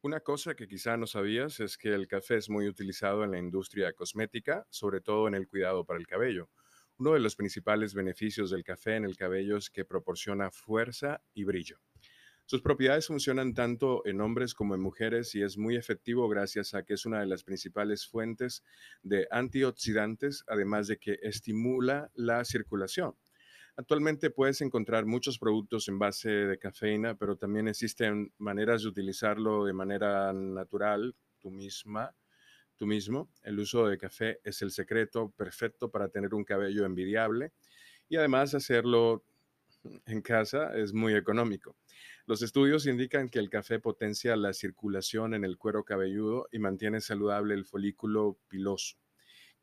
Una cosa que quizá no sabías es que el café es muy utilizado en la industria cosmética, sobre todo en el cuidado para el cabello. Uno de los principales beneficios del café en el cabello es que proporciona fuerza y brillo. Sus propiedades funcionan tanto en hombres como en mujeres y es muy efectivo gracias a que es una de las principales fuentes de antioxidantes, además de que estimula la circulación. Actualmente puedes encontrar muchos productos en base de cafeína, pero también existen maneras de utilizarlo de manera natural, tú misma, tú mismo. El uso de café es el secreto perfecto para tener un cabello envidiable y además hacerlo en casa es muy económico. Los estudios indican que el café potencia la circulación en el cuero cabelludo y mantiene saludable el folículo piloso.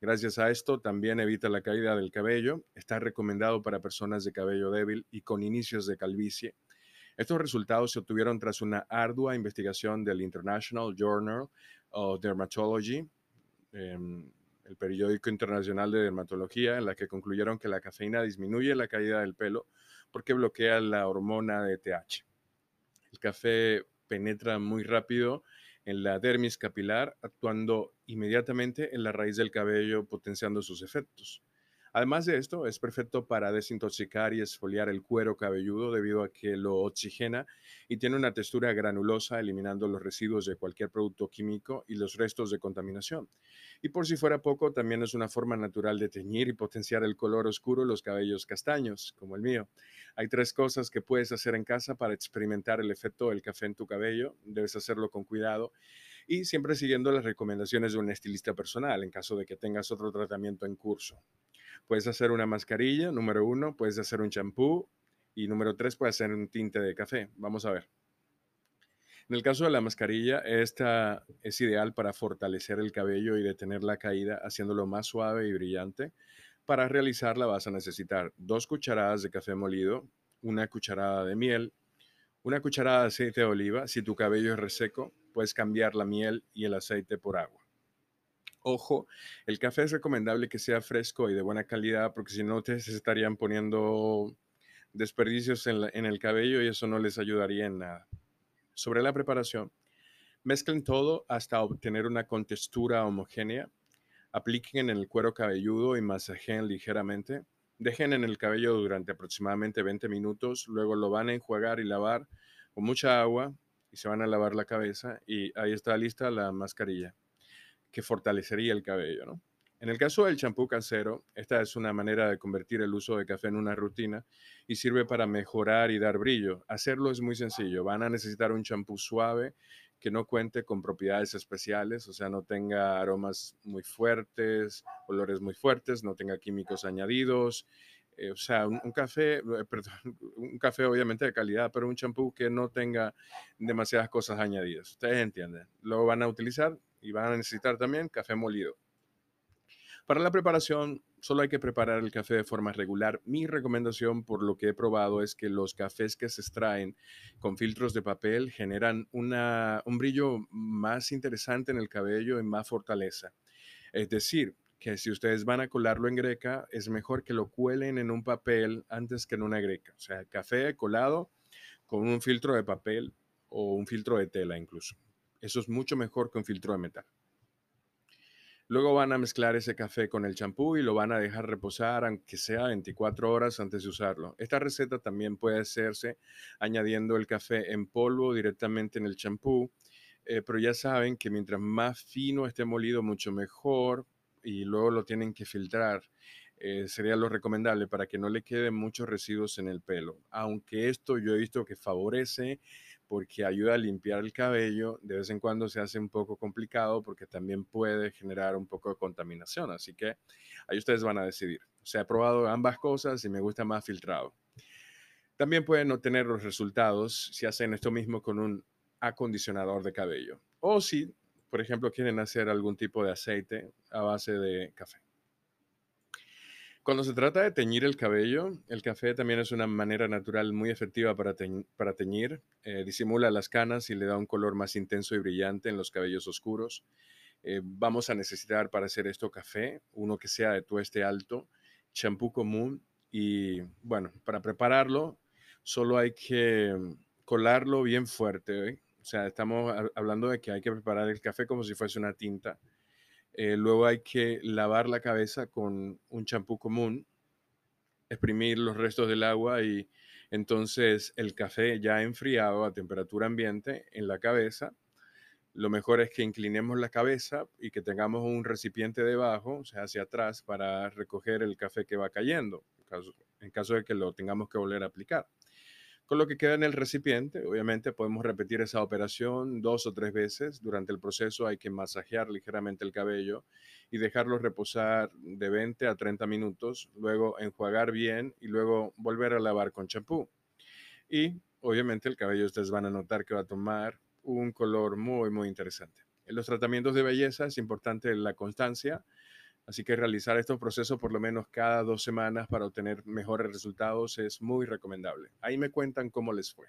Gracias a esto también evita la caída del cabello. Está recomendado para personas de cabello débil y con inicios de calvicie. Estos resultados se obtuvieron tras una ardua investigación del International Journal of Dermatology, em, el periódico internacional de dermatología, en la que concluyeron que la cafeína disminuye la caída del pelo porque bloquea la hormona de TH. El café penetra muy rápido en la dermis capilar, actuando inmediatamente en la raíz del cabello, potenciando sus efectos. Además de esto, es perfecto para desintoxicar y esfoliar el cuero cabelludo debido a que lo oxigena y tiene una textura granulosa, eliminando los residuos de cualquier producto químico y los restos de contaminación. Y por si fuera poco, también es una forma natural de teñir y potenciar el color oscuro de los cabellos castaños, como el mío. Hay tres cosas que puedes hacer en casa para experimentar el efecto del café en tu cabello. Debes hacerlo con cuidado y siempre siguiendo las recomendaciones de un estilista personal en caso de que tengas otro tratamiento en curso. Puedes hacer una mascarilla, número uno, puedes hacer un champú y número tres, puedes hacer un tinte de café. Vamos a ver. En el caso de la mascarilla, esta es ideal para fortalecer el cabello y detener la caída, haciéndolo más suave y brillante. Para realizarla vas a necesitar dos cucharadas de café molido, una cucharada de miel, una cucharada de aceite de oliva. Si tu cabello es reseco, puedes cambiar la miel y el aceite por agua. Ojo, el café es recomendable que sea fresco y de buena calidad porque si no te estarían poniendo desperdicios en, el cabello y eso no les ayudaría en nada. Sobre la preparación, mezclen todo hasta obtener una contextura homogénea. Apliquen en el cuero cabelludo y masajeen ligeramente. Dejen en el cabello durante aproximadamente 20 minutos. Luego lo van a enjuagar y lavar con mucha agua se van a lavar la cabeza y ahí está lista la mascarilla que fortalecería el cabello, ¿no? En el caso del champú casero, esta es una manera de convertir el uso de café en una rutina y sirve para mejorar y dar brillo. Hacerlo es muy sencillo. Van a necesitar un champú suave que no cuente con propiedades especiales, o sea, no tenga aromas muy fuertes, olores muy fuertes, no tenga químicos añadidos. Eh, o sea, un, café, eh, perdón, un café obviamente de calidad, pero un champú que no tenga demasiadas cosas añadidas. Ustedes entienden. Lo van a utilizar y van a necesitar también café molido. Para la preparación, solo hay que preparar el café de forma regular. Mi recomendación, por lo que he probado, es que los cafés que se extraen con filtros de papel generan un brillo más interesante en el cabello y más fortaleza. Es decir, que si ustedes van a colarlo en greca, es mejor que lo cuelen en un papel antes que en una greca. O sea, café colado con un filtro de papel o un filtro de tela incluso. Eso es mucho mejor que un filtro de metal. Luego van a mezclar ese café con el champú y lo van a dejar reposar, aunque sea 24 horas antes de usarlo. Esta receta también puede hacerse añadiendo el café en polvo directamente en el champú, eh, pero ya saben que mientras más fino esté molido, mucho mejor y luego lo tienen que filtrar. Eh, sería lo recomendable para que no le queden muchos residuos en el pelo. Aunque esto yo he visto que favorece porque ayuda a limpiar el cabello. De vez en cuando se hace un poco complicado porque también puede generar un poco de contaminación. Así que ahí ustedes van a decidir. O sea, he probado ambas cosas y me gusta más filtrado. También pueden obtener los resultados si hacen esto mismo con un acondicionador de cabello. O si, por ejemplo, quieren hacer algún tipo de aceite a base de café. Cuando se trata de teñir el cabello, el café también es una manera natural muy efectiva para, teñir. Eh, disimula las canas y le da un color más intenso y brillante en los cabellos oscuros. Eh, vamos a necesitar para hacer esto café, uno que sea de tueste alto, champú común y bueno, para prepararlo solo hay que colarlo bien fuerte. ¿eh? O sea, estamos hablando de que hay que preparar el café como si fuese una tinta. Eh, luego hay que lavar la cabeza con un champú común, exprimir los restos del agua y entonces el café ya enfriado a temperatura ambiente en la cabeza. Lo mejor es que inclinemos la cabeza y que tengamos un recipiente debajo, o sea, hacia atrás, para recoger el café que va cayendo, en caso de que lo tengamos que volver a aplicar. Con lo que queda en el recipiente, obviamente podemos repetir esa operación dos o tres veces. Durante el proceso hay que masajear ligeramente el cabello y dejarlo reposar de 20 a 30 minutos, luego enjuagar bien y luego volver a lavar con champú. Y obviamente el cabello ustedes van a notar que va a tomar un color muy, muy interesante. En los tratamientos de belleza es importante la constancia Así que realizar estos procesos por lo menos cada dos semanas para obtener mejores resultados es muy recomendable. Ahí me cuentan cómo les fue.